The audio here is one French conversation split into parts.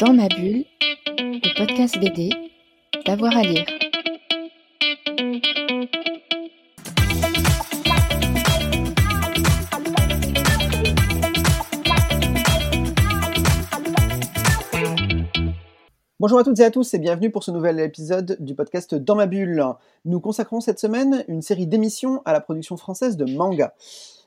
Dans ma bulle, le podcast BD, d'avoir à lire. Bonjour à toutes et à tous et bienvenue pour ce nouvel épisode du podcast Dans ma bulle. Nous consacrons cette semaine une série d'émissions à la production française de manga.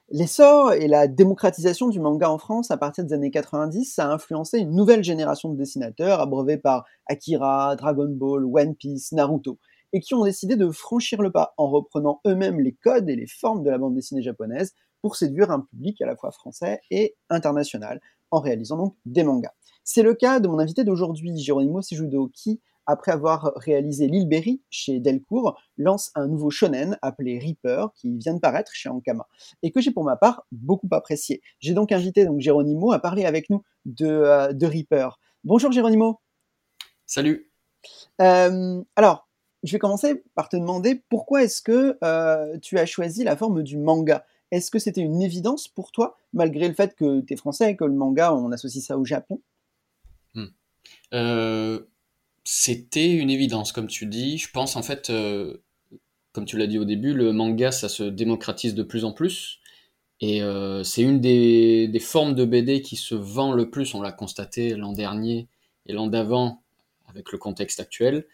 L'essor et la démocratisation du manga en France à partir des années 90 a influencé une nouvelle génération de dessinateurs abreuvés par Akira, Dragon Ball, One Piece, Naruto, et qui ont décidé de franchir le pas en reprenant eux-mêmes les codes et les formes de la bande dessinée japonaise pour séduire un public à la fois français et international, en réalisant donc des mangas. C'est le cas de mon invité d'aujourd'hui, Geronimo Sejudo, qui, après avoir réalisé L'île Berry chez Delcourt, lance un nouveau shonen appelé Reaper, qui vient de paraître chez Ankama, et que j'ai pour ma part beaucoup apprécié. J'ai donc invité donc Geronimo à parler avec nous de, euh, de Reaper. Bonjour Geronimo. Salut. Euh, alors, je vais commencer par te demander pourquoi est-ce que euh, tu as choisi la forme du manga? Est-ce que c'était une évidence pour toi, malgré le fait que tu es français et que le manga, on associe ça au Japon? Euh, C'était une évidence, comme tu dis. Je pense, en fait, euh, comme tu l'as dit au début, le manga, ça se démocratise de plus en plus. Et euh, c'est une des, formes de BD qui se vend le plus. On l'a constaté l'an dernier et l'an d'avant avec le contexte actuel.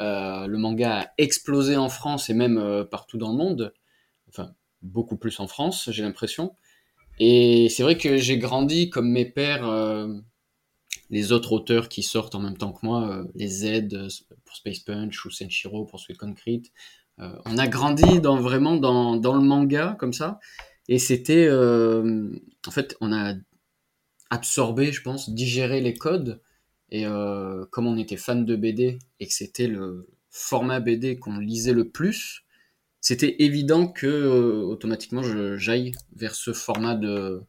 Euh, le manga a explosé en France et même partout dans le monde. Enfin, beaucoup plus en France, j'ai l'impression. Et c'est vrai que j'ai grandi comme mes pères, les autres auteurs qui sortent en même temps que moi, euh, les Z pour Space Punch ou Senshiro pour Sweet Concrete. Euh, on a grandi dans, vraiment dans, dans, le manga comme ça. Et c'était, en fait, on a absorbé, je pense, digéré les codes. Et comme on était fan de BD et que c'était le format BD qu'on lisait le plus, c'était évident que euh, automatiquement j'aille vers ce format de,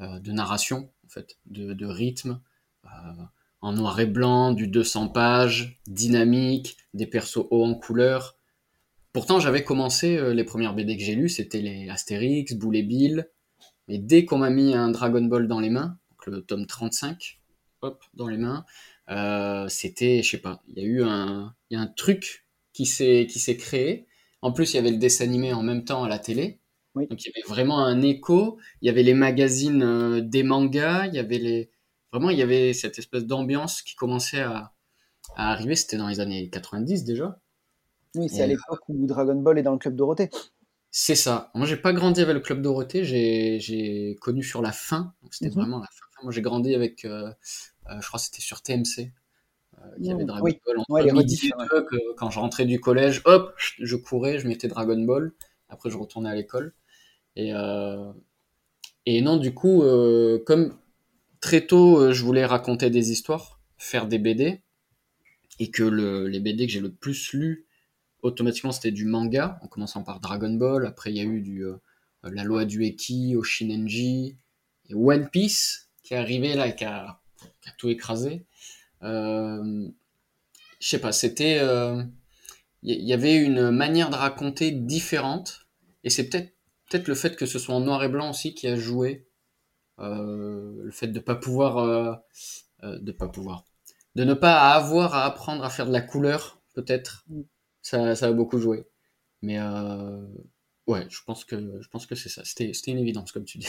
euh, de narration, en fait, de, rythme, euh, en noir et blanc, du 200 pages, dynamique, des persos hauts en couleur. Pourtant, j'avais commencé les premières BD que j'ai lues, c'était les Astérix, Boule et Bill. Mais dès qu'on m'a mis un Dragon Ball dans les mains, donc le tome 35, hop, dans les mains, euh, c'était, je sais pas, il y a eu un, y a un truc qui s'est qui s'est créé en plus, il y avait le dessin animé en même temps à la télé. Oui. Donc il y avait vraiment un écho. Il y avait les magazines euh, des mangas. Il y avait les vraiment il y avait cette espèce d'ambiance qui commençait à, à arriver. C'était dans les années 90 déjà. Oui, c'est à l'époque où Dragon Ball est dans le club Dorothée. C'est ça. Moi, j'ai pas grandi avec le club Dorothée. J'ai connu sur la fin. C'était mm -hmm. vraiment la fin. Moi, j'ai grandi avec. Euh, euh, je crois que c'était sur TMC il y avait Dragon oui. Ball entre Ouais, midi et deux, que quand je rentrais du collège, hop, je, courais, je mettais Dragon Ball. Après, je retournais à l'école. Et, euh, et non, du coup, euh, comme très tôt, euh, je voulais raconter des histoires, faire des BD, et que le, les BD que j'ai le plus lu, automatiquement, c'était du manga, en commençant par Dragon Ball. Après, il y a eu du, euh, la loi du Eki, Oshinenji, et One Piece, qui est arrivé là et qui a, tout écrasé. Euh, je sais pas, c'était, il euh, y, avait une manière de raconter différente, et c'est peut-être peut-être le fait que ce soit en noir et blanc aussi qui a joué, le fait de pas pouvoir, euh, euh, de pas pouvoir, de ne pas avoir à apprendre à faire de la couleur, peut-être, ça, ça a beaucoup joué. Mais euh, ouais, je pense que je pense que c'est ça. C'était c'était une évidence comme tu dis.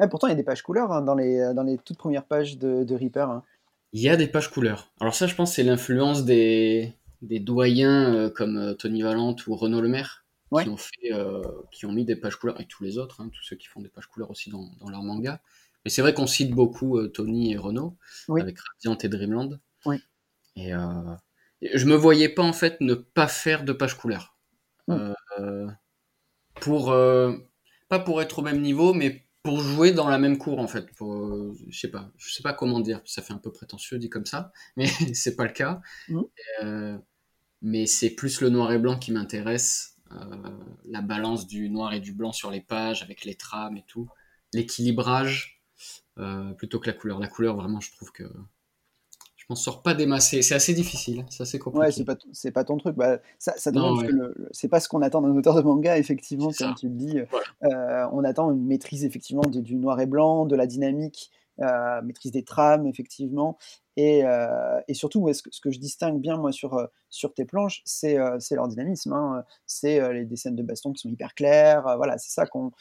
Ouais, pourtant, il y a des pages couleurs hein, dans, les, dans les toutes premières pages de, de Reaper. hein. Il y a des pages couleurs. Alors ça, je pense, c'est l'influence des, des doyens euh, comme euh, Tony Valente ou Renaud Lemaire Ouais. qui ont fait, euh, qui ont mis des pages couleurs et tous les autres, hein, tous ceux qui font des pages couleurs aussi dans, dans leur manga. Mais c'est vrai qu'on cite beaucoup euh, Tony et Renaud Oui. avec Radiant et Dreamland. Oui. Et euh, et je me voyais pas en fait ne pas faire de pages couleurs. Mm. Euh, pour pas pour être au même niveau, mais pour jouer dans la même cour en fait. Pour, je sais pas, je sais pas comment dire. Ça fait un peu prétentieux dit comme ça, mais c'est pas le cas. Euh, mais c'est plus le noir et blanc qui m'intéresse. Euh, la balance du noir et du blanc sur les pages avec les trames et tout, l'équilibrage euh, plutôt que la couleur. La couleur vraiment, je trouve que je m'en sors pas démassé. C'est assez difficile, c'est assez compliqué. Ouais, c'est pas, c'est pas ton truc. Bah, ça, ça demande ouais. c'est pas ce qu'on attend d'un auteur de manga, effectivement, comme ça. tu le dis. Voilà. Euh, on attend une maîtrise, effectivement, de- du noir et blanc, de la dynamique, maîtrise des trames, effectivement. Et, et surtout, ce, que, je distingue bien, moi, sur, sur tes planches, c'est leur dynamisme. Hein. C'est les, des scènes de baston qui sont hyper claires. voilà, c'est ça qu'on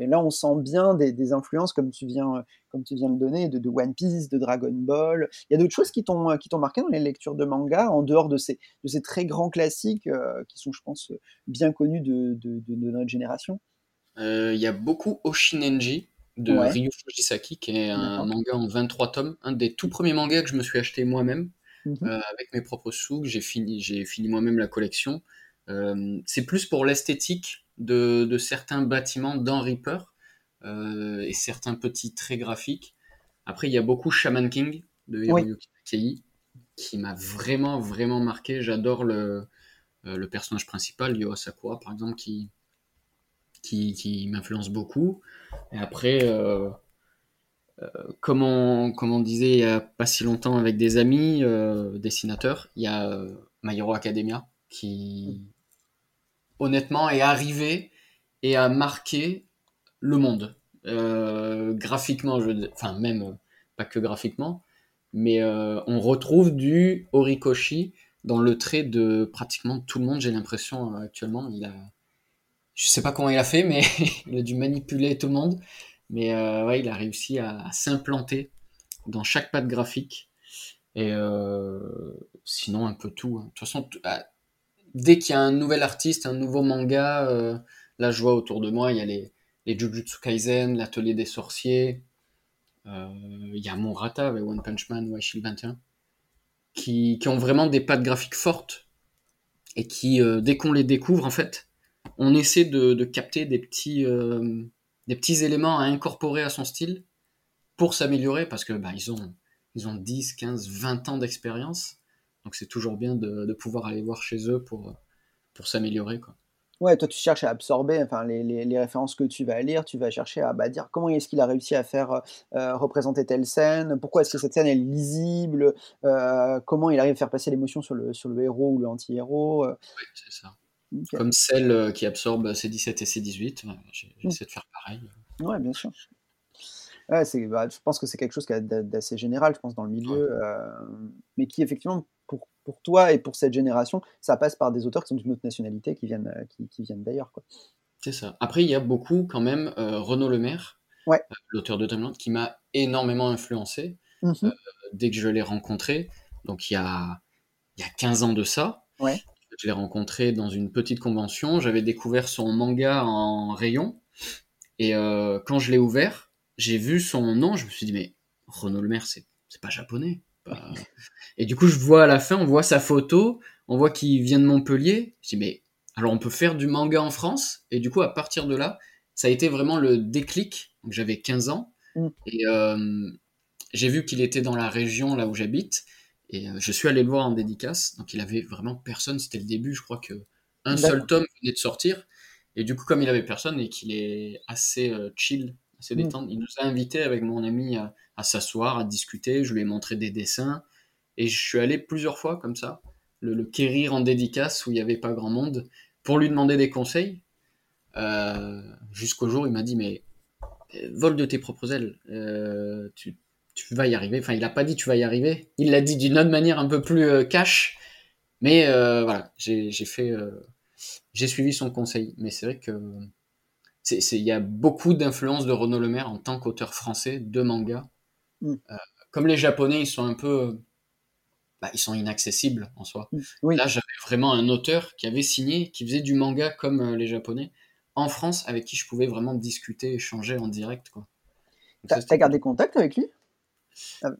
et là, on sent bien des, influences, comme tu viens, comme tu viens de donner, de, One Piece, de Dragon Ball. Il y a d'autres choses qui t'ont, qui t'ont marqué dans les lectures de manga, en dehors de ces, de ces très grands classiques euh, qui sont, je pense, bien connus de, de, notre génération? Euh, il y a beaucoup Oshinenji de Ryu Fujisaki, qui est un manga en 23 tomes, un des tout premiers mangas que je me suis acheté moi-même, mmh euh, avec mes propres sous, j'ai fini, j'ai fini moi-même la collection. c'est plus pour l'esthétique de, certains bâtiments dans Reaper euh, et certains petits traits graphiques. Après, il y a beaucoup Shaman King de Hiroyuki Takei qui m'a vraiment, vraiment marqué. J'adore le, euh, le personnage principal, Yo Sakura, par exemple, qui, qui, m'influence beaucoup. Et après, euh, comme, on, disait il n'y a pas si longtemps avec des amis dessinateurs, il y a My Hero Academia qui, honnêtement, est arrivé et a marqué le monde. Euh, graphiquement, enfin même euh, pas que graphiquement, mais euh, on retrouve du Horikoshi dans le trait de pratiquement tout le monde. J'ai l'impression actuellement, il a, je sais pas comment il a fait, mais il a dû manipuler tout le monde. Mais ouais, il a réussi à, s'implanter dans chaque patte graphique. Et sinon, un peu tout. Hein. De toute façon, dès qu'il y a un nouvel artiste, un nouveau manga, euh, là je vois autour de moi, il y a les, les Jujutsu Kaisen, l'Atelier des Sorciers, euh, il y a Monrata avec One Punch Man ou Shield 21, qui, qui, ont vraiment des pattes graphiques fortes et qui, euh, dès qu'on les découvre, en fait, on essaie de, de capter des petits, des petits éléments à incorporer à son style pour s'améliorer parce que bah, ils, ont, ils ont 10, 15, 20 ans d'expérience donc c'est toujours bien de, pouvoir aller voir chez eux pour, pour s'améliorer. Quoi. Ouais, toi tu cherches à absorber enfin, les, les, références que tu vas lire, tu vas chercher à bah, dire comment est-ce qu'il a réussi à faire euh, représenter telle scène, pourquoi est-ce que cette scène est lisible, euh, comment il arrive à faire passer l'émotion sur le, sur le héros ou l'anti-héros. Euh. Oui, c'est ça. Comme celle qui absorbe C17 et C18, j'essaie de faire pareil. Ouais, bien sûr. Ouais, bah, je pense que c'est quelque chose d'assez général, je pense, dans le milieu, mais qui effectivement pour toi et pour cette génération, ça passe par des auteurs qui sont d'une autre nationalité, qui viennent, euh, qui, viennent d'ailleurs. C'est ça. Après, il y a beaucoup quand même euh, Renaud Lemaire, ouais. Euh, l'auteur de Timeland, qui m'a énormément influencé mmh dès que je l'ai rencontré. Donc il y a, il y a 15 ans de ça. Ouais. Je l'ai rencontré dans une petite convention. J'avais découvert son manga en rayon. Et quand je l'ai ouvert, j'ai vu son nom. Je me suis dit, mais Renaud Lemaire, c'est pas japonais. Et du coup, je vois à la fin, on voit sa photo, on voit qu'il vient de Montpellier. Je dis, mais alors on peut faire du manga en France? Et du coup, à partir de là, ça a été vraiment le déclic. J'avais 15 ans. Mm. Et euh, j'ai vu qu'il était dans la région là où j'habite. Et euh, je suis allé le voir en dédicace. Donc il avait vraiment personne. C'était le début. Je crois que un seul tome venait de sortir. Et du coup, comme il avait personne et qu'il est assez euh, chill, assez mm. détendu, il nous a invités avec mon ami à, à s'asseoir, à discuter. Je lui ai montré des dessins. Et je suis allé plusieurs fois comme ça, le, le quérir en dédicace où il n'y avait pas grand monde, pour lui demander des conseils. Euh, jusqu'au jour, il m'a dit, mais vole de tes propres ailes, euh, tu, tu, vas y arriver. Enfin, il n'a pas dit tu vas y arriver. Il l'a dit d'une autre manière un peu plus cash. Mais voilà, j'ai fait, j'ai suivi son conseil. Mais c'est vrai que il y a beaucoup d'influence de Renaud Lemaire en tant qu'auteur français de manga. Mm. comme les Japonais, ils sont un peu bah, ils sont inaccessibles en soi. Oui. Là, j'avais vraiment un auteur qui avait signé, qui faisait du manga comme euh, les Japonais, en France, avec qui je pouvais vraiment discuter, échanger en direct. T'as gardé contact avec lui?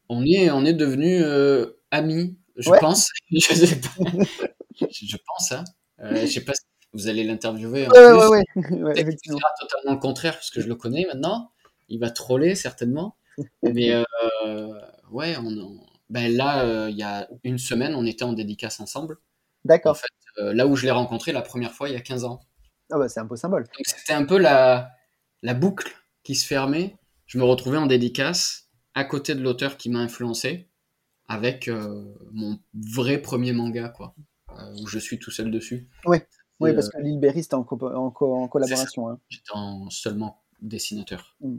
On est, on est devenus euh, amis, je pense. je sais pas. je pense, hein. Euh, je sais pas si vous allez l'interviewer. Ouais, ouais, ouais. effectivement. totalement le contraire, parce que je le connais maintenant. Il va troller certainement. Mais ouais, on, ben là, euh, il y a une semaine, on était en dédicace ensemble. D'accord. En fait, euh, là où je l'ai rencontré la première fois, il y a 15 ans. Ah bah c'est un peu symbole. C'était un peu la, la boucle qui se fermait. Je me retrouvais en dédicace à côté de l'auteur qui m'a influencé avec euh, mon vrai premier manga, quoi, où je suis tout seul dessus. Oui, parce que l'Ilberry, c'était en, en, collaboration. Hein. J'étais en seulement dessinateur. Mm.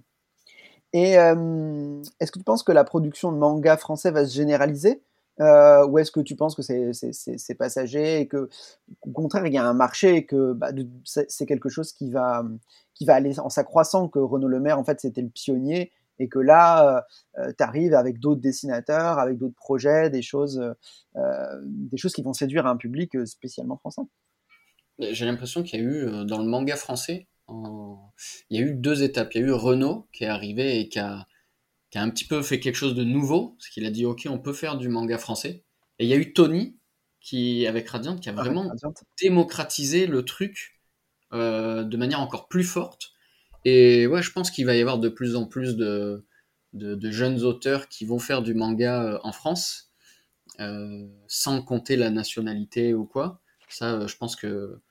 Et euh, est-ce que tu penses que la production de manga français va se généraliser euh, ou est-ce que tu penses que c'est passager et que, au contraire, il y a un marché et que bah, c'est quelque chose qui va, qui va aller en s'accroissant, que Renaud Lemaire, en fait, c'était le pionnier et que là, euh, tu arrives avec d'autres dessinateurs, avec d'autres projets, des choses, des choses qui vont séduire un public spécialement français J'ai l'impression qu'il y a eu, dans le manga français, il y a eu deux étapes. Il y a eu Renault qui est arrivé et qui a, qui a un petit peu fait quelque chose de nouveau, parce qu'il a dit ok, on peut faire du manga français. Et il y a eu Tony qui, avec Radiant, qui a vraiment démocratisé le truc euh, de manière encore plus forte. Et ouais, je pense qu'il va y avoir de plus en plus de, de, jeunes auteurs qui vont faire du manga euh, en France, euh, sans compter la nationalité ou quoi. Ça, je pense que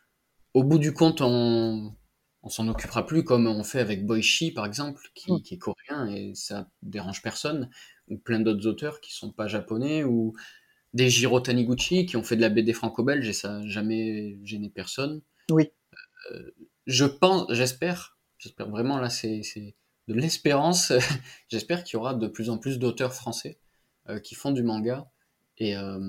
au bout du compte, on, on s'en occupera plus comme on fait avec Boichi par exemple, qui, mm. qui, est coréen et ça dérange personne, ou plein d'autres auteurs qui sont pas japonais, ou des Jiro Taniguchi qui ont fait de la BD franco-belge et ça n'a jamais gêné personne. Oui. Euh, je pense, j'espère, j'espère vraiment là c'est de l'espérance, j'espère qu'il y aura de plus en plus d'auteurs français euh, qui font du manga et euh,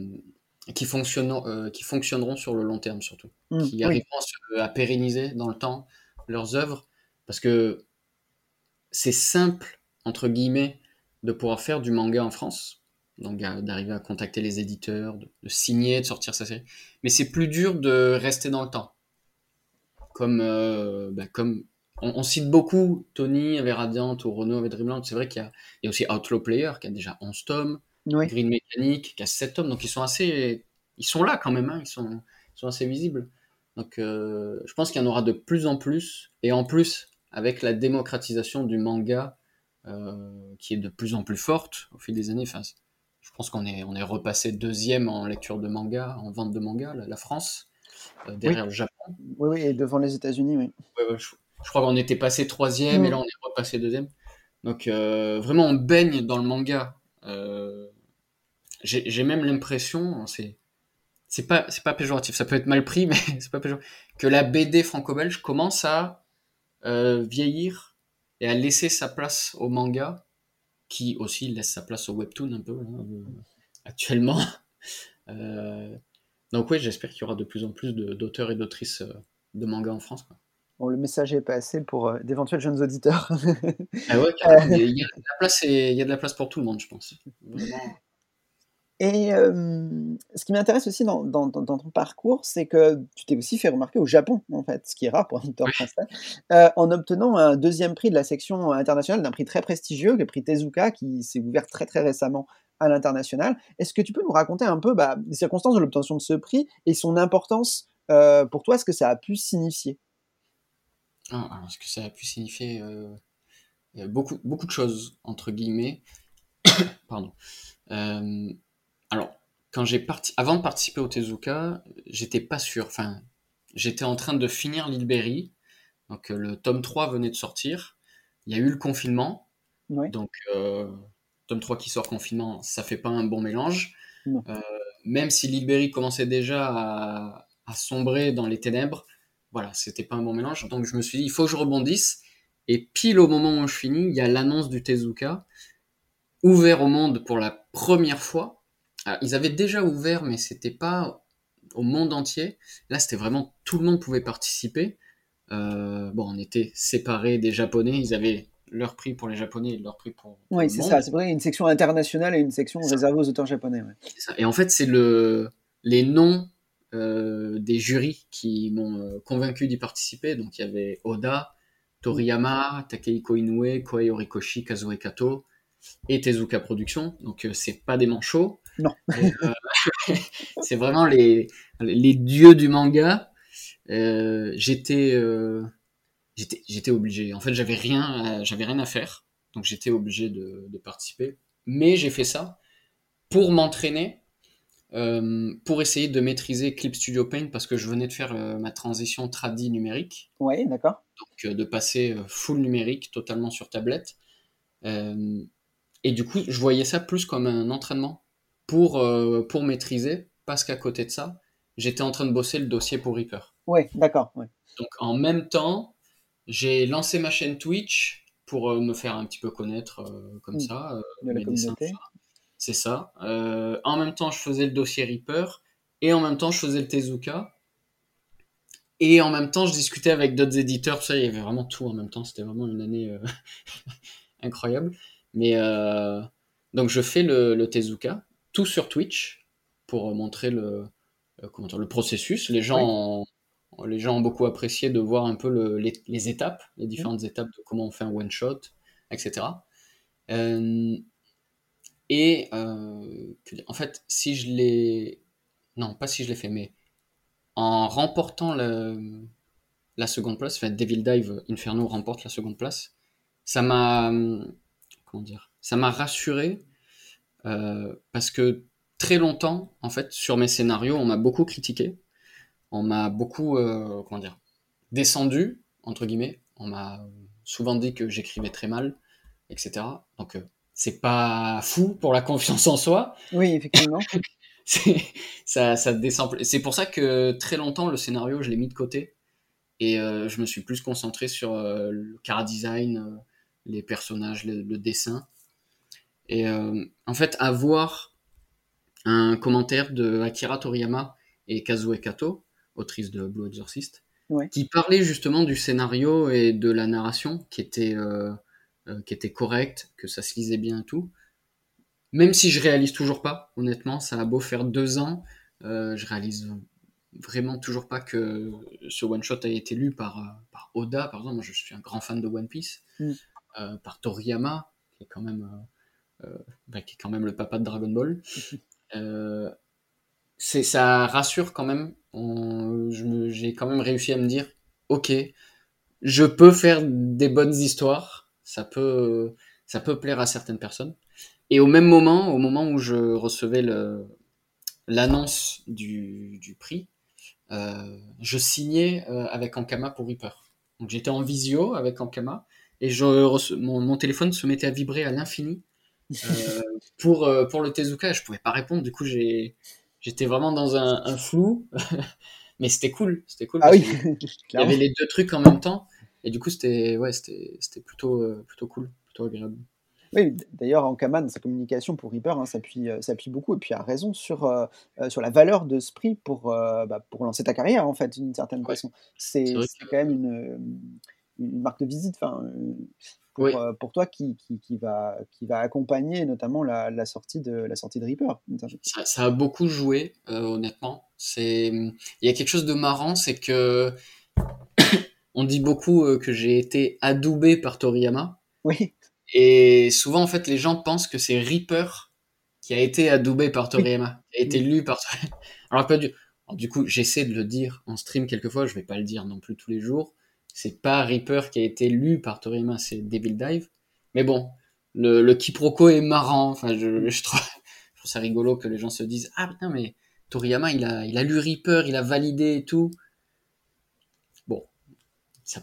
qui, fonctionneront, qui fonctionneront sur le long terme surtout, mm, qui arriveront à, à pérenniser dans le temps leurs œuvres, parce que c'est simple, entre guillemets, de pouvoir faire du manga en France, donc d'arriver à contacter les éditeurs, de, signer, de sortir sa série. Mais c'est plus dur de rester dans le temps. Comme, euh, bah, comme on, cite beaucoup Tony avec Radiant ou Renault avec Dreamland. C'est vrai qu'il y, a aussi Outlaw Player qui a déjà 11 tomes, Green Mechanic qui a 7 tomes, donc ils sont assez. Ils sont là quand même, hein, ils, sont, ils sont assez visibles. Donc euh, je pense qu'il y en aura de plus en plus. Et en plus, avec la démocratisation du manga, euh, qui est de plus en plus forte au fil des années, enfin, je pense qu'on est, on est repassé deuxième en lecture de manga, en vente de manga, la, France, euh, derrière le Japon. Oui, oui, et devant les États-Unis, oui. je, crois qu'on était passé troisième, et là on est repassé deuxième. Donc vraiment, on baigne dans le manga. J'ai même l'impression, c'est c'est pas c'est pas péjoratif, ça peut être mal pris, mais c'est pas péjoratif, que la BD franco-belge commence à euh, vieillir et à laisser sa place au manga, qui aussi laisse sa place au webtoon un peu hein, euh, actuellement. Euh, donc oui, j'espère qu'il y aura de plus en plus d'auteurs et d'autrices de manga en France. Bon, le message est passé pour d'éventuels jeunes auditeurs. ah ouais, il y, a de la place il y a de la place pour tout le monde, je pense. Vraiment. Et ce qui m'intéresse aussi dans, dans, ton parcours, c'est que tu t'es aussi fait remarquer au Japon, en fait, ce qui est rare pour un auteur français, euh, en obtenant un deuxième prix de la section internationale d'un prix très prestigieux, le prix Tezuka, qui s'est ouvert très très récemment à l'international. Est-ce que tu peux nous raconter un peu bah, les circonstances de l'obtention de ce prix et son importance euh, pour toi, ce que ça a pu signifier? Ah, Ce que ça a pu signifier euh, beaucoup, beaucoup de choses, entre guillemets? Pardon. Alors, quand j'ai parti, avant de participer au Tezuka, j'étais pas sûr. Enfin, j'étais en train de finir l'Ilberry. Donc, euh, le tome 3 venait de sortir. Il y a eu le confinement. Donc, euh, tome 3 qui sort confinement, ça fait pas un bon mélange. Euh, même si l'Ilberry commençait déjà à, à, sombrer dans les ténèbres, voilà, c'était pas un bon mélange. Donc, je me suis dit, il faut que je rebondisse. Et pile au moment où je finis, il y a l'annonce du Tezuka, ouvert au monde pour la première fois. Ils avaient déjà ouvert, mais c'était pas au monde entier. Là, c'était vraiment tout le monde pouvait participer. Euh, bon, on était séparés des Japonais. Ils avaient leur prix pour les Japonais et leur prix pour. Oui, c'est ça. C'est vrai, une section internationale et une section réservée aux auteurs japonais. Et en fait, c'est le les noms euh, des jurys qui m'ont euh, convaincu d'y participer. Donc, il y avait Oda, Toriyama, Takehiko Inoue, Koei Horikoshi, Kazue Kato et Tezuka Productions. Donc, c'est pas des manchots. Non. Euh, c'est vraiment les, les dieux du manga. Euh, j'étais, euh, j'étais, j'étais obligé. En fait, j'avais rien, j'avais rien à faire, donc j'étais obligé de, de, participer. Mais j'ai fait ça pour m'entraîner, pour essayer de maîtriser Clip Studio Paint parce que je venais de faire ma transition tradi numérique. Oui, d'accord. Donc de passer full numérique, totalement sur tablette. et du coup, je voyais ça plus comme un entraînement pour, euh, pour maîtriser, parce qu'à côté de ça, j'étais en train de bosser le dossier pour Reaper. Oui, d'accord. Donc en même temps, j'ai lancé ma chaîne Twitch pour euh, me faire un petit peu connaître euh, comme Mm. ça. euh, De la dessins, communauté. ça. C'est ça. Euh, en même temps, je faisais le dossier Reaper et en même temps, je faisais le Tezuka. Et en même temps, je discutais avec d'autres éditeurs. Ça, il y avait vraiment tout en même temps. C'était vraiment une année euh, incroyable. Mais euh, donc, je fais le, le Tezuka, tout sur Twitch pour montrer le, comment dire, le processus. Les gens, ont, les gens ont beaucoup apprécié de voir un peu le- les, les étapes, les différentes étapes de comment on fait un one shot, etc. Euh, et euh, en fait, si je l'ai, non, pas si je l'ai fait, mais en remportant la seconde place, enfin Devil Dive Inferno remporte la seconde place, ça m'a, comment dire, ça m'a rassuré euh, parce que très longtemps, en fait, sur mes scénarios, on m'a beaucoup critiqué, on m'a beaucoup, euh, comment dire, descendu entre guillemets, on m'a souvent dit que j'écrivais très mal, etc. Donc euh, c'est pas fou pour la confiance en soi, Oui, effectivement. c'est ça, ça descend. C'est pour ça que très longtemps le scénario je l'ai mis de côté et euh, je me suis plus concentré sur euh, le car design, euh, les personnages, le, le dessin. Et euh, en fait, avoir un commentaire de Akira Toriyama et Kazue Kato, autrice de Blue Exorcist, Ouais. qui parlait justement du scénario et de la narration qui était euh, qui était correcte, que ça se lisait bien et tout. Même si je réalise toujours pas, honnêtement, ça a beau faire deux ans, euh, je réalise vraiment toujours pas que ce one shot a été lu par, euh, par Oda, par exemple. Moi, je suis un grand fan de One Piece, Mm. euh, par Toriyama, qui est quand même euh, euh, bah, qui est quand même le papa de Dragon Ball. Euh, c'est ça rassure quand même. J'ai quand même réussi à me dire, ok, je peux faire des bonnes histoires, ça peut, ça peut plaire à certaines personnes. Et au même moment, au moment où je recevais le- l'annonce du, du prix, euh, je signais euh, avec Ankama pour Reaper. Donc j'étais en visio avec Ankama et je mon, mon téléphone se mettait à vibrer à l'infini euh, pour, pour le Tezuka. Je pouvais pas répondre, du coup j'ai j'étais vraiment dans un, un flou, mais c'était cool, c'était cool. Ah oui, Il y avait les deux trucs en même temps et du coup c'était ouais c'était plutôt euh, plutôt cool, plutôt agréable. Oui, d'ailleurs, Ankama, dans sa communication pour Reaper, hein, s'appuie euh, s'appuie beaucoup et puis a raison sur, euh, sur la valeur de ce prix pour, euh, bah, pour lancer ta carrière, en fait, d'une certaine Ouais. façon. C'est quand même une, une marque de visite enfin, pour, Oui. euh, pour toi qui, qui, qui va, qui va accompagner notamment la, la, sortie, de, la sortie de Reaper. Ça, ça a beaucoup joué, honnêtement. C'est, il y a quelque chose de marrant, c'est que on dit beaucoup euh, que j'ai été adoubé par Toriyama, Oui, et souvent en fait les gens pensent que c'est Reaper qui a été adoubé par Toriyama, qui a été lu par Toriyama. Alors pas du, alors, du coup j'essaie de le dire en stream quelquefois, je vais pas le dire non plus tous les jours. C'est pas Reaper qui a été lu par Toriyama, c'est Devil Dive. Mais bon, le, le quiproquo est marrant. Enfin, je, je trouve, je trouve ça rigolo que les gens se disent ah putain mais Toriyama il a il a lu Reaper, il a validé et tout.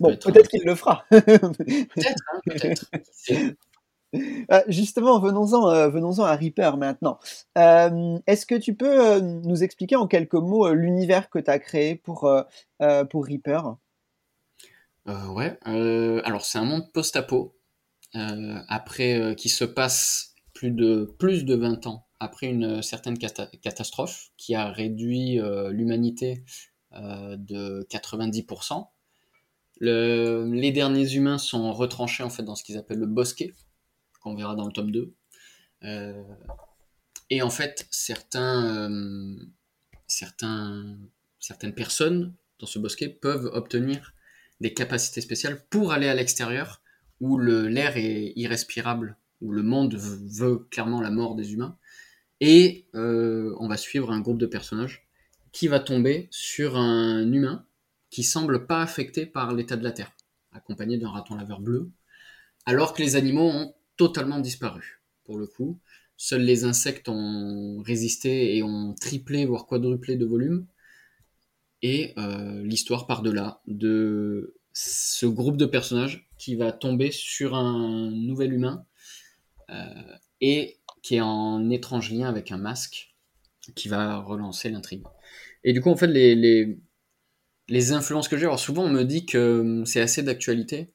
Bon, peut peut-être qu'il le fera. peut-être hein, Euh, justement, venons-en euh, venons-en à Reaper maintenant. Euh, Est-ce que tu peux nous expliquer en quelques mots l'univers que tu as créé pour, pour Reaper? Ouais. alors c'est un monde post-apo après qui se passe plus de plus de 20 ans après une certaine cata- catastrophe qui a réduit l'humanité de 90%. Le- les derniers humains sont retranchés en fait dans ce qu'ils appellent le bosquet qu'on verra dans le tome 2. Euh, et en fait, euh, certains, certaines personnes dans ce bosquet peuvent obtenir des capacités spéciales pour aller à l'extérieur où l'air est irrespirable, où le monde veut, veut clairement la mort des humains. Et euh, on va suivre un groupe de personnages qui va tomber sur un humain qui semble pas affecté par l'état de la Terre, accompagné d'un raton laveur bleu, alors que les animaux ont totalement disparu. Pour le coup, seuls les insectes ont résisté et ont triplé, voire quadruplé de volume. Et euh, l'histoire part de là, de ce groupe de personnages qui va tomber sur un nouvel humain euh, et qui est en étrange lien avec un masque qui va relancer l'intrigue. Et du coup, en fait, les, les, les influences que j'ai, alors souvent on me dit que c'est assez d'actualité.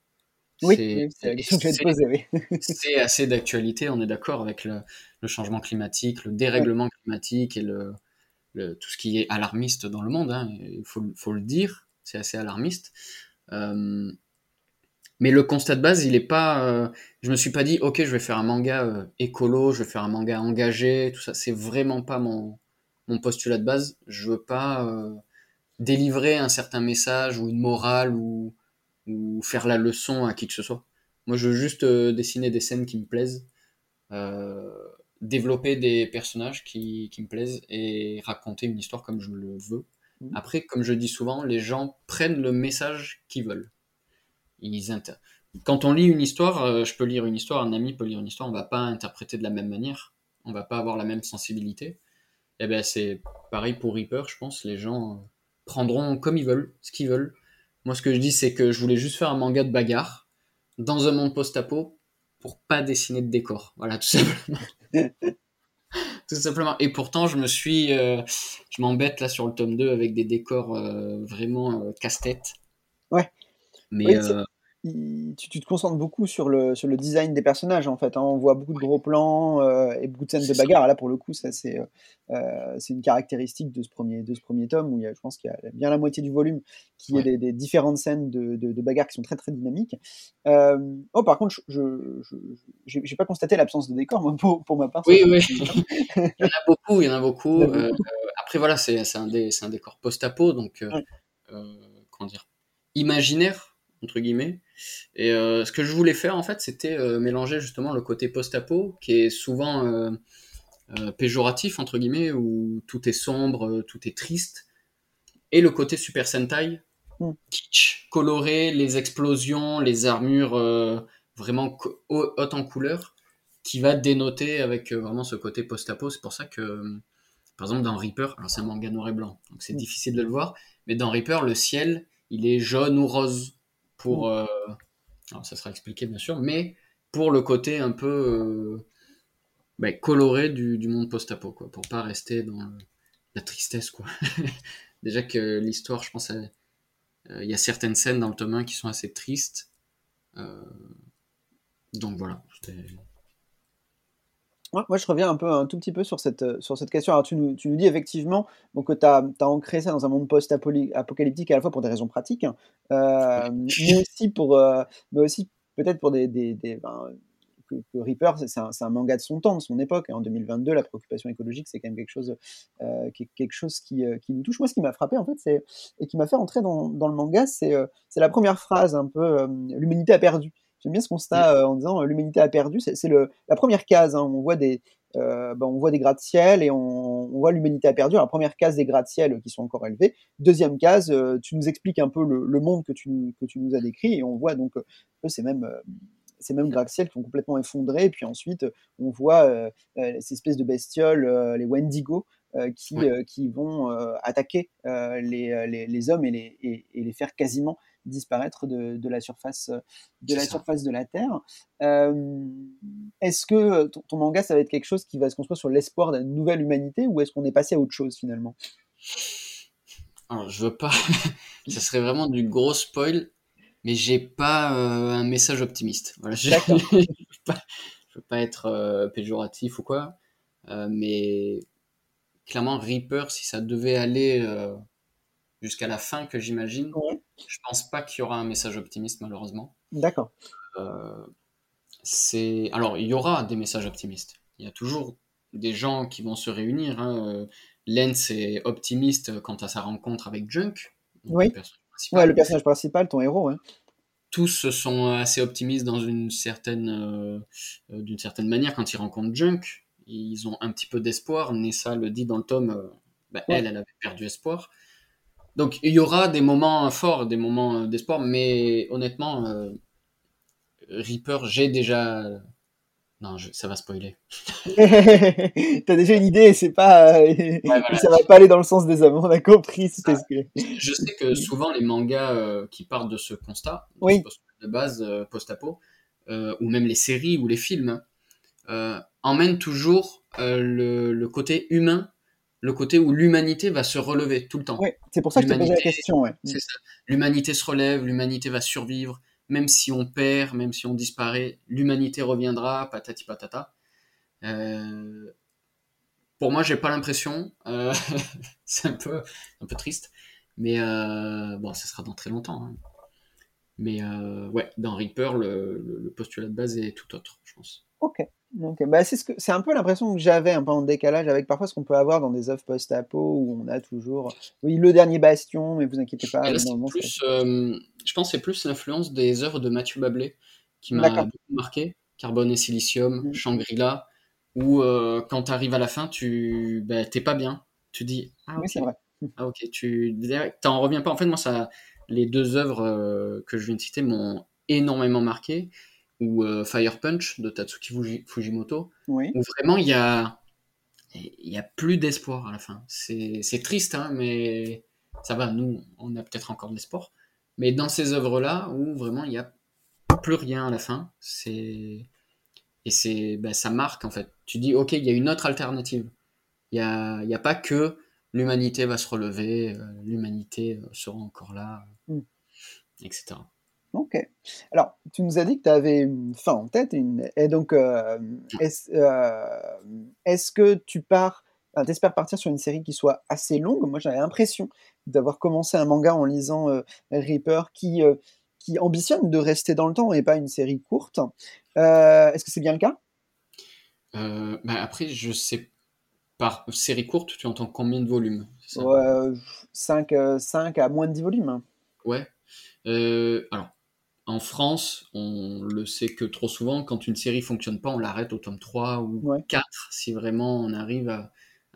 Oui, c'est la question que je vais te poser, oui. c'est assez d'actualité, on est d'accord avec le, changement climatique, le dérèglement climatique et le, tout ce qui est alarmiste dans le monde, hein, il faut, faut, le dire, c'est assez alarmiste. Euh, mais le constat de base, il est pas. Euh, je me suis pas dit, ok, je vais faire un manga euh, écolo, je vais faire un manga engagé, tout ça. C'est vraiment pas mon, mon postulat de base. Je veux pas délivrer un certain message ou une morale ou, ou faire la leçon à qui que ce soit. Moi, je veux juste dessiner des scènes qui me plaisent, développer des personnages qui, qui me plaisent et raconter une histoire comme je le veux. Mmh. Après, comme je dis souvent, les gens prennent le message qu'ils veulent. Ils inter... Quand on lit une histoire, euh, je peux lire une histoire, un ami peut lire une histoire, on va pas interpréter de la même manière, on va pas avoir la même sensibilité. Et eh ben c'est pareil pour Reaper, je pense. Les gens euh, prendront comme ils veulent, ce qu'ils veulent. Moi, ce que je dis, c'est que je voulais juste faire un manga de bagarre dans un monde post-apo pour pas dessiner de décor. Voilà, tout simplement. tout simplement. Et pourtant, je me suis, euh, je m'embête là sur le tome 2 avec des décors vraiment casse-tête. Ouais. Mais tu, tu, te concentres beaucoup sur le, sur le design des personnages en fait. Hein. On voit beaucoup de gros plans euh, et beaucoup de scènes de bagarre. Là pour le coup, ça c'est euh, euh, une caractéristique de ce premier de ce premier tome où il y a, je pense qu'il y a bien la moitié du volume qui est des, des, différentes scènes de, de, de, bagarre qui sont très très dynamiques. oh par contre, je je j'ai pas constaté l'absence de décor moi pour, pour ma part. Oui oui. il y en a beaucoup, il y en a beaucoup. après voilà, c'est un, un décor post-apo donc comment dire imaginaire entre guillemets. Et euh, ce que je voulais faire en fait, c'était euh, mélanger justement le côté post-apo, qui est souvent euh, péjoratif entre guillemets, où tout est sombre, tout est triste, et le côté Super Sentai, mm. kitsch, coloré, les explosions, les armures vraiment hautes en couleur, qui va dénoter avec vraiment ce côté post-apo. C'est pour ça que, par exemple, dans Reaper, alors c'est un manga noir et blanc, donc c'est mm. difficile de le voir, mais dans Reaper, le ciel, il est jaune ou rose pour. Euh, ça sera expliqué bien sûr, mais pour le côté un peu euh, bah, coloré du, monde post-apo, quoi, pour pas rester dans la tristesse, quoi. Déjà que l'histoire, je pense, euh, il y a certaines scènes dans le tome 1 qui sont assez tristes. donc voilà, moi, je reviens un peu un tout petit peu sur cette, euh, sur cette question. Alors, tu nous, tu nous dis effectivement donc, que tu as, as, ancré ça dans un monde post-apocalyptique à la fois pour des raisons pratiques, hein, euh, mais aussi, pour, euh, mais aussi peut-être pour des. des, des ben, que, Reaper, c'est un, un, manga de son temps, de son époque. En 2022, la préoccupation écologique, c'est quand même quelque chose, euh, qui, quelque chose qui, qui, nous touche. Moi, ce qui m'a frappé, en fait, c'est, et qui m'a fait entrer dans, dans le manga, c'est c'est la première phrase un peu L'humanité a perdu. J'aime bien ce constat euh, en disant euh, l'humanité a perdu. C'est la première case. Hein, on voit des, euh, ben, on voit des gratte-ciel et on, on voit l'humanité a perdu. La première case des gratte-ciel qui sont encore élevés. Deuxième case, tu nous expliques un peu le, le, monde que tu, que tu nous as décrit et on voit donc ces mêmes ces mêmes gratte-ciel qui sont complètement effondrés. Et puis ensuite, on voit euh, ces espèces de bestioles, les Wendigo, qui, qui vont attaquer les, les, les, hommes et les, et, et les faire quasiment disparaître de, de la surface de la surface de la Terre. Euh, est-ce que ton, manga, ça va être quelque chose qui va se construire sur l'espoir d'une nouvelle humanité ou est-ce qu'on est passé à autre chose finalement? Alors, je veux pas. ça serait vraiment du gros spoil, mais j'ai pas euh, un message optimiste. Voilà, je, je, veux pas, veux pas être euh, péjoratif ou quoi, mais clairement, Reaper, si ça devait aller jusqu'à la fin que j'imagine, je pense pas qu'il y aura un message optimiste malheureusement. D'accord. Euh, c'est alors il y aura des messages optimistes. Il y a toujours des gens qui vont se réunir. Hein. Euh, Lens est optimiste quant à sa rencontre avec Junk. Oui. Le personnage, ouais, le personnage principal, ton héros. Tous sont assez optimistes dans une certaine, euh, d'une certaine manière quand ils rencontrent Junk. Ils ont un petit peu d'espoir. Nessa le dit dans le tome. Bah, elle, elle avait perdu espoir. Donc il y aura des moments forts, des moments euh, d'espoir, mais honnêtement, euh, Reaper, j'ai déjà. Non, ça va spoiler. T'as déjà une idée, c'est pas, ouais, ça va pas aller dans le sens des hommes. On a compris. Ah, que... Je sais que souvent les mangas euh, qui partent de ce constat, oui. de base post-apo, ou même les séries ou les films, emmènent toujours le, le, côté humain le côté où l'humanité va se relever tout le temps. c'est pour ça que je te posé la question. L'humanité se relève, l'humanité va survivre, même si on perd, même si on disparaît, l'humanité reviendra, patati patata. Euh, pour moi, j'ai pas l'impression. Euh, c'est un peu, un peu triste. Mais euh, bon, ça sera dans très longtemps. Hein. Mais euh, ouais, dans Reaper, le, le, postulat de base est tout autre, je pense. Ok. Donc, bah c'est ce que, c'est un peu l'impression que j'avais un peu en décalage avec parfois ce qu'on peut avoir dans des œuvres post-apo où on a toujours, oui, le dernier bastion, mais vous inquiétez pas. Là, plus, euh, je pense que c'est plus l'influence des œuvres de Mathieu Bablé qui m'a beaucoup marqué. Carbone et Silicium, mmh. Shangri-La, où euh, quand tu arrives à la fin, tu bah, t'es pas bien. Tu dis, ah, oui, c'est vrai. Ah, ok, tu t'en reviens pas. En fait, moi, ça, les deux œuvres euh, que je viens de citer m'ont énormément marqué ou euh, Fire Punch de Tatsuki Fujimoto, où vraiment il y a, y a plus d'espoir à la fin. C'est triste, hein, mais ça va, nous, on a peut-être encore de l'espoir. Mais dans ces œuvres-là, où vraiment il n'y a plus rien à la fin, c'est et c'est ben, ça marque en fait. Tu dis, ok, il y a une autre alternative. Il n'y a, y a pas que l'humanité va se relever, euh, l'humanité euh, sera encore là, mm. etc. Ok. Alors, tu nous as dit que tu avais une fin en tête. Une... Et donc, euh, euh, est-ce que tu pars, enfin, espères partir sur une série qui soit assez longue? Moi, j'avais l'impression d'avoir commencé un manga en lisant euh, Reaper qui, qui ambitionne de rester dans le temps et pas une série courte. est-ce que c'est bien le cas? Bah Après, je sais. Par série courte, tu entends combien de volumes 5, 5 à moins de 10 volumes. Ouais. alors, en France, on le sait que trop souvent, quand une série fonctionne pas, on l'arrête au tome 3 ou 4 si vraiment on arrive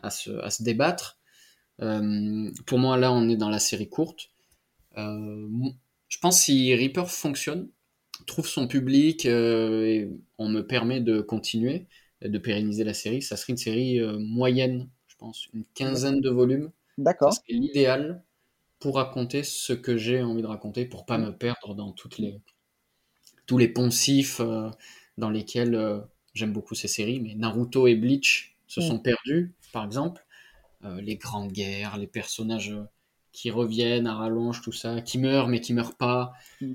à, se, débattre. Euh, pour moi, là, on est dans la série courte. Euh, je pense si Reaper fonctionne, trouve son public euh, et on me permet de continuer, de pérenniser la série, ça serait une série moyenne, je pense, une quinzaine de volumes. D'accord. C'est l'idéal pour raconter ce que j'ai envie de raconter, pour pas mm. me perdre dans toutes les, tous les poncifs euh, dans lesquels euh, j'aime beaucoup ces séries. Mais Naruto et Bleach se mm. sont perdus, par exemple. Euh, les grandes guerres, les personnages qui reviennent à rallonge, tout ça, qui meurent mais qui meurent pas. Mm.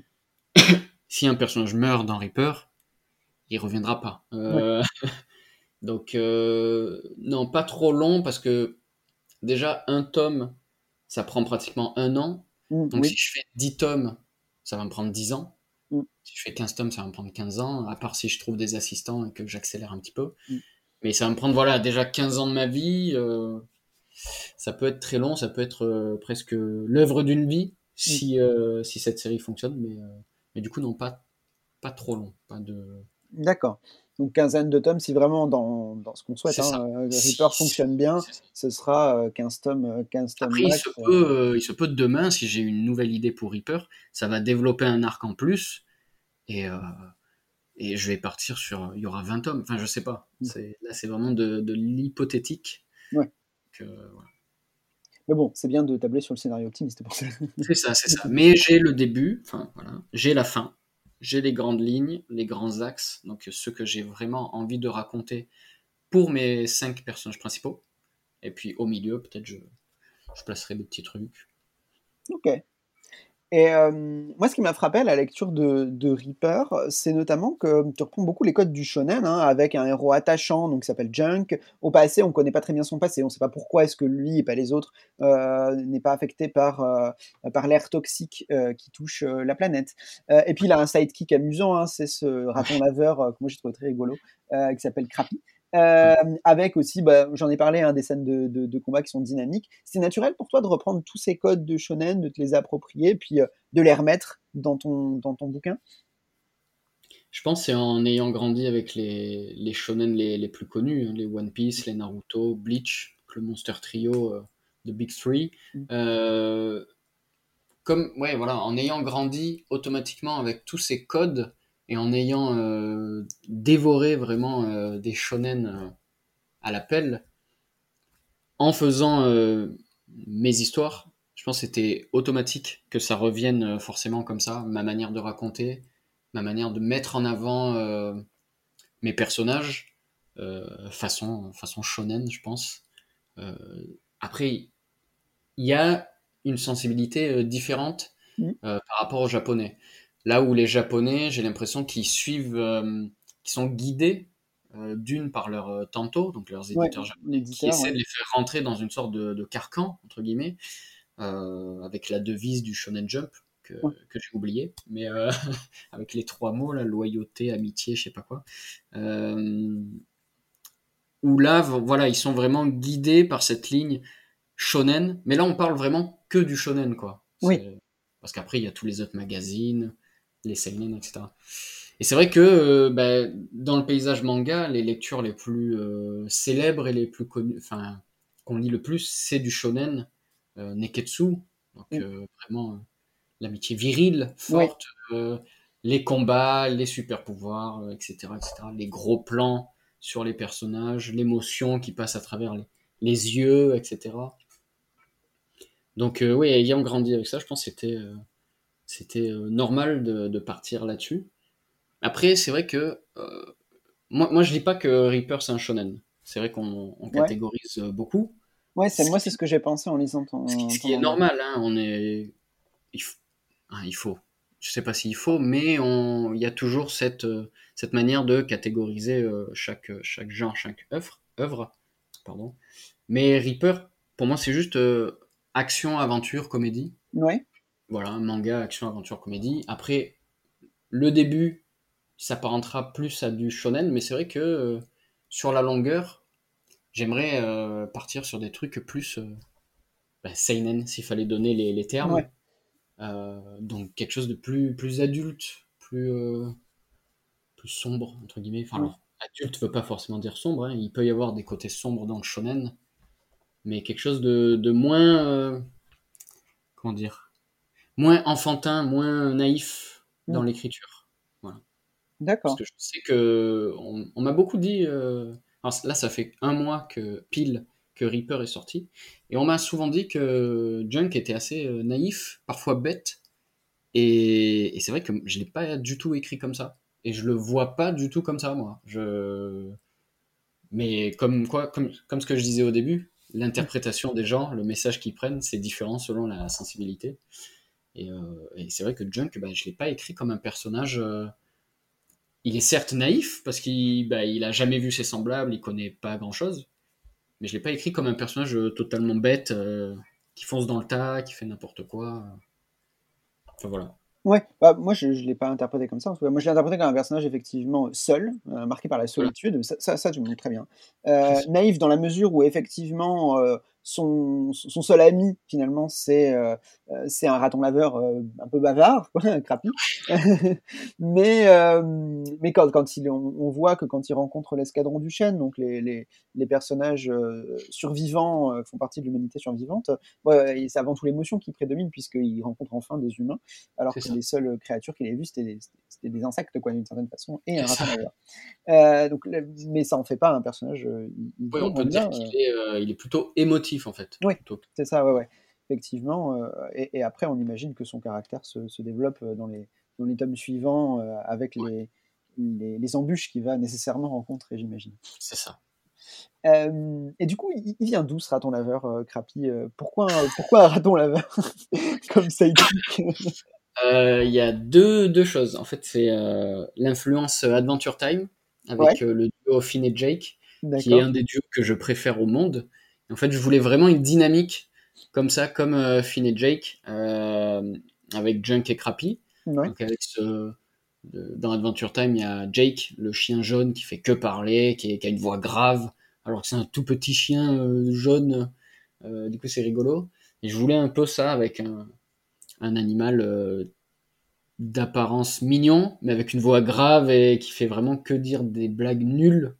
si un personnage meurt dans Reaper, il reviendra pas. Donc, non, pas trop long parce que déjà un tome ça prend pratiquement un an. Mmh, Donc si je fais 10 tomes, ça va me prendre 10 ans. Mmh. Si je fais 15 tomes, ça va me prendre 15 ans, à part si je trouve des assistants et que j'accélère un petit peu. Mmh. Mais ça va me prendre voilà, déjà 15 ans de ma vie. Euh, ça peut être très long, ça peut être euh, presque l'œuvre d'une vie si, euh, si cette série fonctionne. Mais, mais du coup, non, pas, pas trop long. Pas de... D'accord. Donc quinzaine de tomes, si vraiment dans, dans ce qu'on souhaite, hein, euh, Reaper fonctionne bien, ce sera 15 euh, tomes, 15 euh, tomes Après, il, se peut, il se peut demain, si j'ai une nouvelle idée pour Reaper, ça va développer un arc en plus, et, et je vais partir sur, il y aura 20 tomes, enfin je sais pas, mm. là c'est vraiment de, de l'hypothétique. Ouais. Mais bon, c'est bien de tabler sur le scénario optimiste pour ça. C'est ça, c'est ça. Mais j'ai le début, enfin voilà, j'ai la fin, j'ai les grandes lignes, les grands axes, donc ce que j'ai vraiment envie de raconter pour mes cinq personnages principaux. Et puis au milieu, peut-être je, je placerai des petits trucs. Ok. Et euh, moi, ce qui m'a frappé à la lecture de, Reaper, c'est notamment que tu reprends beaucoup les codes du shonen, hein, avec un héros attachant, donc qui s'appelle Junk. Au passé, on connaît pas très bien son passé, on sait pas pourquoi est-ce que lui et pas les autres euh, n'est pas affecté par euh, par l'air toxique qui touche la planète. Et puis il a un sidekick amusant, hein, c'est ce raton laveur que moi j'ai trouvé très rigolo, qui s'appelle Crappy. Euh, avec aussi, bah, j'en ai parlé, hein, des scènes de, de, combat qui sont dynamiques. C'est naturel pour toi de reprendre tous ces codes de shonen, de te les approprier, puis euh, de les remettre dans ton, dans ton bouquin? Je pense c'est en ayant grandi avec les, les shonen les, les plus connus, hein, les One Piece, les Naruto, Bleach, le Monster Trio euh, de Big Three. Mm. comme, ouais, voilà, en ayant grandi automatiquement avec tous ces codes, et en ayant euh, dévoré vraiment euh, des shonen euh, à la pelle, en faisant mes histoires, je pense que c'était automatique que ça revienne forcément comme ça, ma manière de raconter, ma manière de mettre en avant mes personnages, façon, façon shonen, je pense. après, il y a une sensibilité différente mmh. par rapport au japonais. Là où les Japonais, j'ai l'impression qu'ils suivent, euh, qu'ils sont guidés euh, d'une par leurs euh, tanto, donc leurs Ouais, éditeurs japonais, qui essaient de les faire rentrer dans une sorte de, de carcan, entre guillemets, euh, avec la devise du Shonen Jump, que, Ouais. que j'ai oublié, mais avec les trois mots, la loyauté, amitié, je sais pas quoi. Où là, voilà, ils sont vraiment guidés par cette ligne shonen, mais là, on parle vraiment que du shonen, quoi. Oui. Parce qu'après, il y a tous les autres magazines, les seinen, etc. Et c'est vrai que euh, ben, dans le paysage manga, les lectures les plus euh, célèbres et les plus connues, enfin, qu'on lit le plus, c'est du shonen, euh, Neketsu, donc Mm. vraiment l'amitié virile, forte, les combats, les super pouvoirs, etc., etc., les gros plans sur les personnages, l'émotion qui passe à travers les, les yeux, etc. Donc oui, ayant grandi avec ça, je pense que c'était c'était euh, normal de, de partir là-dessus. Après, c'est vrai que euh, moi, moi, je dis pas que Reaper c'est un shonen. C'est vrai qu'on on catégorise euh, beaucoup. Ouais, c'est Ce moi, qui- c'est ce que j'ai pensé en lisant ton. Ce qui, ce qui ton est normal, hein, on est. Il faut. hein, il faut. Je sais pas s'il faut, mais on... il y a toujours cette, cette manière de catégoriser chaque, chaque genre, chaque œuvre. œuvre pardon. Mais Reaper, pour moi, c'est juste euh, action, aventure, comédie. Ouais, Voilà, un manga, action, aventure, comédie. Après, le début s'apparentera plus à du shonen, mais c'est vrai que euh, sur la longueur, j'aimerais euh, partir sur des trucs plus euh, bah, seinen, s'il fallait donner les, les termes. Ouais. Donc quelque chose de plus, plus adulte, plus, euh, plus sombre, entre guillemets. Enfin, Ouais. alors, adulte veut pas forcément dire sombre, hein. il peut y avoir des côtés sombres dans le shonen, mais quelque chose de, de moins. euh, comment dire Moins enfantin, moins naïf dans Mm. l'écriture. d'accord. Parce que je sais que on, on m'a beaucoup dit. euh, alors là, ça fait un mois que pile que Reaper est sorti, et on m'a souvent dit que Junk était assez euh, naïf, parfois bête, et, et c'est vrai que je l'ai pas du tout écrit comme ça, et je le vois pas du tout comme ça moi. Je mais comme quoi, comme, comme ce que je disais au début, l'interprétation des gens, le message qu'ils prennent, c'est différent selon la sensibilité. Et, euh, et c'est vrai que Junk, bah, je l'ai pas écrit comme un personnage. euh, il est certes naïf parce qu'il bah, il a jamais vu ses semblables, il connaît pas grand chose, mais je l'ai pas écrit comme un personnage euh, totalement bête qui fonce dans le tas, qui fait n'importe quoi. Enfin voilà. Ouais, bah, moi je ne l'ai pas interprété comme ça. en tout cas. Moi je l'ai interprété comme un personnage effectivement seul, euh, marqué par la solitude. Ça, ça, ça, tu me dis très bien. Euh, naïf dans la mesure où effectivement euh, son, son seul ami finalement c'est euh, euh, c'est un raton laveur euh, un peu bavard, quoi, un crapi. mais euh, mais quand, quand il, on, on voit que quand il rencontre l'escadron du chêne, donc les, les, les personnages survivants font partie de l'humanité survivante, ouais, c'est avant tout l'émotion qui prédomine puisqu'il rencontre enfin des humains alors que ça. les seules créatures qu'il ait vues, c'était des, c'était des insectes, quoi, d'une certaine façon, et un raton laveur. Donc, mais ça en fait pas un personnage. il- Oui, il- on peut dire qu'il est, il est plutôt émotif en fait. Oui. C'est ça, ouais, ouais. Effectivement. euh, et, et après, on imagine que son caractère se, se développe euh, dans les, dans les tomes suivants euh, avec les, les, les embûches qu'il va nécessairement rencontrer, j'imagine. C'est ça. Euh, et du coup, il, il vient d'où ce raton laveur, Crappy pourquoi, pourquoi un raton laveur comme Euh, Il y a deux, deux choses. En fait, c'est l'influence Adventure Time avec le duo Finn et Jake, qui est un des duos que je préfère au monde. En fait, je voulais vraiment une dynamique comme ça, comme euh, Finn et Jake, euh, avec Junk et Crappy. Ouais. Donc avec ce, de- dans Adventure Time, il y a Jake, le chien jaune qui fait que parler, qui, est- qui a une voix grave, alors que c'est un tout petit chien euh, jaune. Euh, du coup, c'est rigolo. Et je voulais un peu ça avec un, un animal d'apparence mignon, mais avec une voix grave et qui fait vraiment que dire des blagues nulles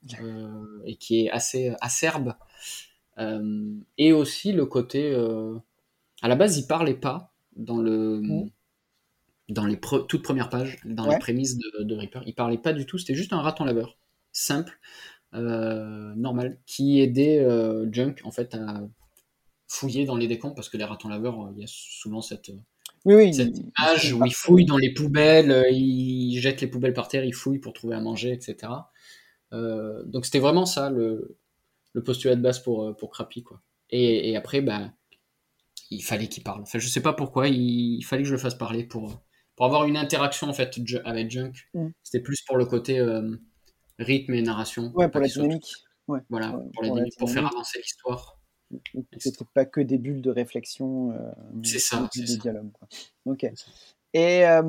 et qui est assez acerbe. Euh, et aussi le côté, euh, à la base, il parlait pas dans le Mhm. dans les pre- toutes premières pages, dans Ouais. les prémices de, de Reaper. Il parlait pas du tout, c'était juste un raton laveur, simple, euh, normal, qui aidait euh, Junk en fait à fouiller dans les décombres parce que les ratons laveurs, euh, il y a souvent cette, Oui, oui. cette image où ils fouillent dans les poubelles, ils jettent les poubelles par terre, ils fouillent pour trouver à manger, etc. Donc c'était vraiment ça le, le postulat de base pour, euh, pour Crappy. Quoi. Et, et après, ben, il fallait qu'il parle. Enfin, je sais pas pourquoi, il, il fallait que je le fasse parler pour, pour avoir une interaction en fait avec Junk. Mm. C'était plus pour le côté euh, rythme et narration. Ouais, pour la dynamique. Ouais. Voilà, Ouais, pour, la dynamique, pour faire avancer l'histoire. C'était pas que des bulles de réflexion. euh, C'est ça, c'est des ça. dialogues. Quoi. Ok. Et euh,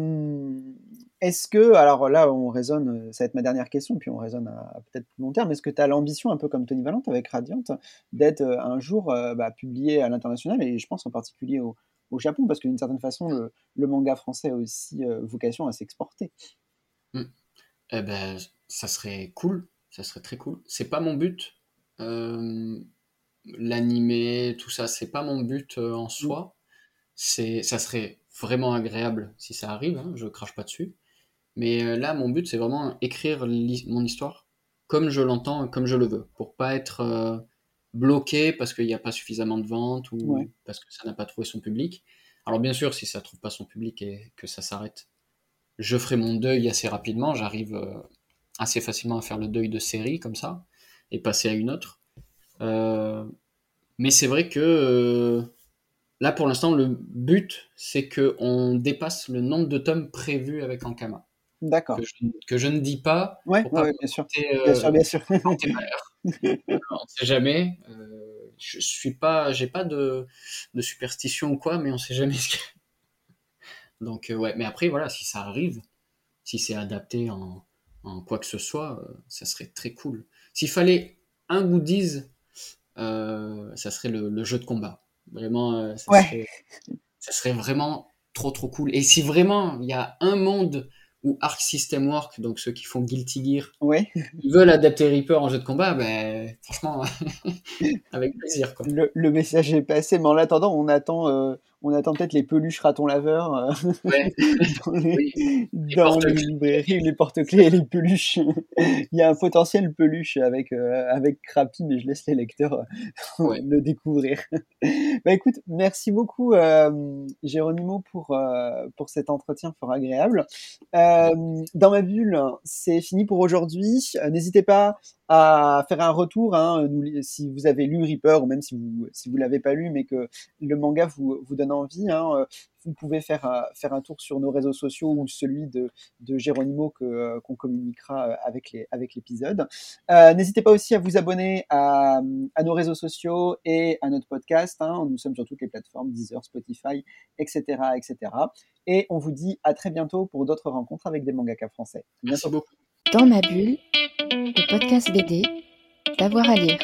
est-ce que, alors là, on raisonne, euh, ça va être ma dernière question, puis on raisonne à, à peut-être plus long terme. Est-ce que tu as l'ambition, un peu comme Tony Valente avec Radiant, d'être euh, un jour euh, bah, publié à l'international, et je pense en particulier au, au Japon, parce que d'une certaine façon, le, le manga français a aussi euh, vocation à s'exporter? Eh ben, ça serait cool, ça serait très cool. C'est pas mon but. Euh, L'animé, tout ça, c'est pas mon but en soi. C'est, ça serait vraiment agréable si ça arrive, hein, je crache pas dessus. Mais euh, là, mon but, c'est vraiment écrire mon histoire comme je l'entends, comme je le veux, pour pas être euh, bloqué parce qu'il n'y a pas suffisamment de ventes ou Ouais. parce que ça n'a pas trouvé son public. Alors bien sûr, si ça trouve pas son public et que ça s'arrête, je ferai mon deuil assez rapidement. J'arrive euh, assez facilement à faire le deuil de série comme ça et passer à une autre. Euh, mais c'est vrai que là, pour l'instant, le but, c'est que on dépasse le nombre de tomes prévus avec Ankama. D'accord. Que je, que je ne dis pas Ouais, pour ouais, pas ouais, bien sûr. porter, euh, Bien sûr, bien sûr. on sait jamais. Euh, je suis pas, j'ai pas de, de superstition ou quoi, mais on sait jamais ce que. Donc euh, ouais, mais après voilà, si ça arrive, si c'est adapté en, en quoi que ce soit, euh, ça serait très cool. S'il fallait un goodies, ça serait le, le jeu de combat. Vraiment, ça, Ouais. serait, ça serait vraiment trop trop cool. Et si vraiment il y a un monde où Arc System Work, donc ceux qui font Guilty Gear, Ouais. ils veulent adapter Reaper en jeu de combat, ben franchement, avec plaisir quoi. Le, le message est passé, mais en attendant, on attend, euh, on attend peut-être les peluches ratons laveurs euh, Ouais, dans les, oui. dans porte-clés. les librairies, les porte-clés et les peluches. Il y a un potentiel peluche avec, euh, avec Crappy, mais je laisse les lecteurs euh, Ouais. le découvrir. bah écoute, merci beaucoup euh, Géronimo pour, euh, pour cet entretien fort agréable. Dans ma bulle, c'est fini pour aujourd'hui. N'hésitez pas à faire un retour hein, si vous avez lu Reaper ou même si vous si vous l'avez pas lu mais que le manga vous, vous donne envie. Hein, euh, vous pouvez faire, un- faire un tour sur nos réseaux sociaux ou celui de, de Géronimo que, euh, qu'on communiquera euh, avec, les, avec l'épisode. Euh, n'hésitez pas aussi à vous abonner à, à nos réseaux sociaux et à notre podcast. Hein, nous sommes sur toutes les plateformes, Deezer, Spotify, etc., etc. Et on vous dit à très bientôt pour d'autres rencontres avec des mangakas français. Merci beaucoup. Dans ma bulle, le podcast BD, d'avoir à lire.